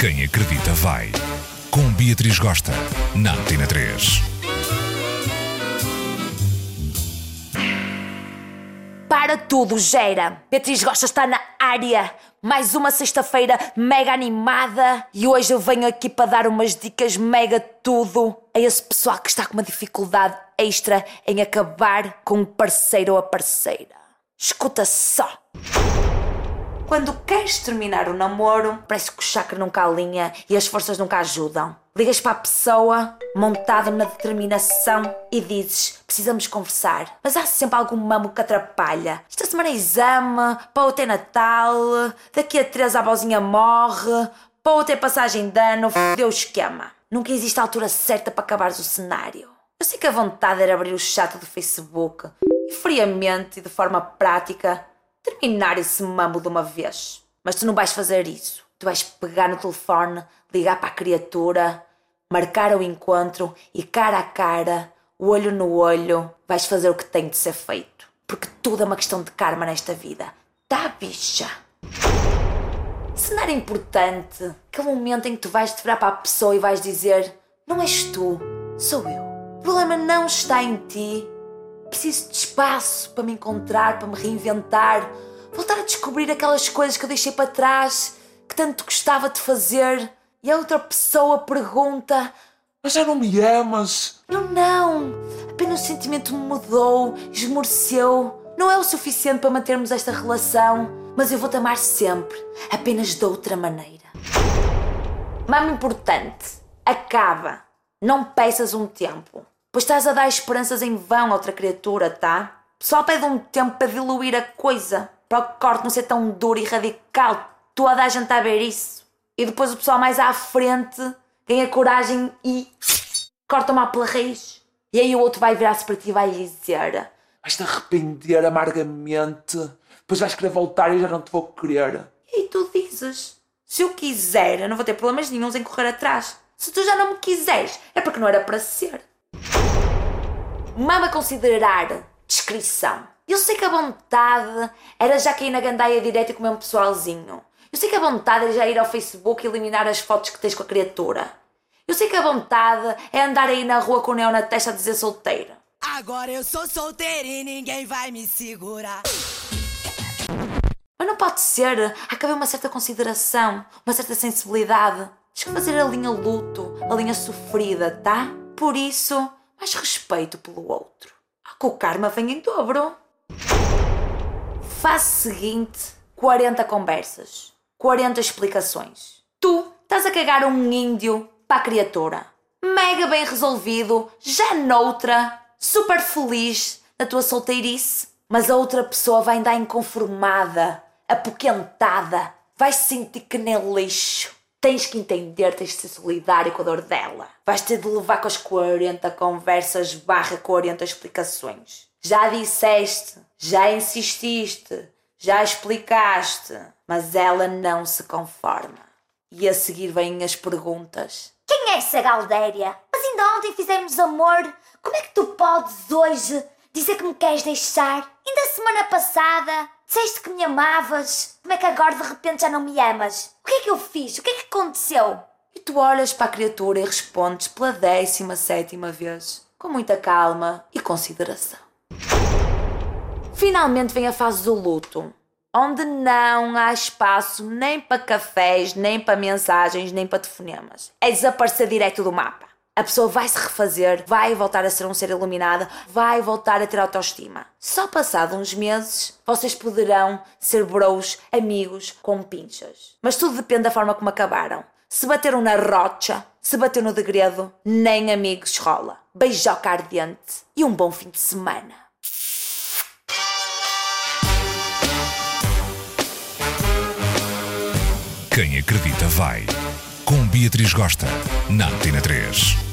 Quem acredita vai. Com Beatriz Gosta, na Antena 3. Para tudo, gera! Beatriz Gosta está na área! Mais uma sexta-feira mega animada e hoje eu venho aqui para dar umas dicas mega tudo a esse pessoal que está com uma dificuldade extra em acabar com um parceiro ou a parceira. Escuta só! Quando queres terminar o namoro, parece que o chakra nunca alinha e as forças nunca ajudam. Ligas para a pessoa, montado na determinação, e dizes: precisamos conversar. Mas há sempre algum mamo que atrapalha. Esta semana é exame, para o ter Natal, daqui a três a avózinha morre, para o ter passagem de ano, fodeu o esquema. Nunca existe a altura certa para acabares o cenário. Eu sei que a vontade era abrir o chat do Facebook e friamente e de forma prática terminar esse mambo de uma vez. Mas tu não vais fazer isso. Tu vais pegar no telefone, ligar para a criatura, marcar o encontro e cara a cara, olho no olho, vais fazer o que tem de ser feito. Porque tudo é uma questão de karma nesta vida. Tá, bicha? Era importante, aquele momento em que tu vais te virar para a pessoa e vais dizer: Não és tu, sou eu. O problema não está em ti, Preciso de espaço para me encontrar, para me reinventar, voltar a descobrir aquelas coisas que eu deixei para trás, que tanto gostava de fazer. E a outra pessoa pergunta: Mas já não me amas? Não, não. Apenas o sentimento mudou, esmoreceu. Não é o suficiente para mantermos esta relação, mas eu vou-te amar sempre, apenas de outra maneira. Mama importante: acaba. Não peças um tempo. Pois estás a dar esperanças em vão a outra criatura, tá? Só pede um tempo para diluir a coisa, para o corte não ser tão duro e radical. Toda a gente está a ver isso. E depois o pessoal mais à frente ganha coragem e corta mal pela raiz. E aí o outro vai virar-se para ti e vai dizer: Vais-te arrepender amargamente. Depois vais querer voltar e eu já não te vou querer. E aí tu dizes: Se eu quiser, eu não vou ter problemas nenhums em correr atrás. Se tu já não me quiseres, é porque não era para ser. Mama considerar descrição. Eu sei que a vontade era já cair na gandaia direto e comer um pessoalzinho. Eu sei que a vontade é já ir ao Facebook e eliminar as fotos que tens com a criatura. Eu sei que a vontade é andar aí na rua com o neo na testa a dizer solteira. Agora eu sou solteira e ninguém vai me segurar. Mas não pode ser. Há que haver uma certa consideração, uma certa sensibilidade. Tens que fazer a linha luto, a linha sofrida, tá? Por isso, mais respeito pelo outro. Que o karma vem em dobro. Fase seguinte: 40 conversas, 40 explicações. Tu estás a cagar um índio para a criatura. Mega bem resolvido, já noutra, super feliz na tua solteirice. Mas a outra pessoa vai andar inconformada, apoquentada, vai se sentir que nem lixo. Tens que entender, tens de ser solidário com a dor dela. Vais ter de levar com as 40 conversas barra 40 explicações. Já disseste, já insististe, já explicaste, mas ela não se conforma. E a seguir vêm as perguntas. Quem é essa Galdéria? Mas ainda ontem fizemos amor. Como é que tu podes hoje dizer que me queres deixar? Ainda semana passada disseste que me amavas. Como é que agora de repente já não me amas? O que é que eu fiz? O que é que aconteceu? E tu olhas para a criatura e respondes pela décima sétima vez, com muita calma e consideração. Finalmente vem a fase do luto, onde não há espaço nem para cafés, nem para mensagens, nem para telefonemas. É desaparecer direto do mapa. A pessoa vai se refazer, vai voltar a ser um ser iluminado, vai voltar a ter autoestima. Só passado uns meses, vocês poderão ser bros, amigos, com pinchas. Mas tudo depende da forma como acabaram. Se bateram na rocha, se bateu no degredo, nem amigos rola. Beijoca ardente e um bom fim de semana. Quem acredita vai. Com Beatriz Gosta, na Antena 3.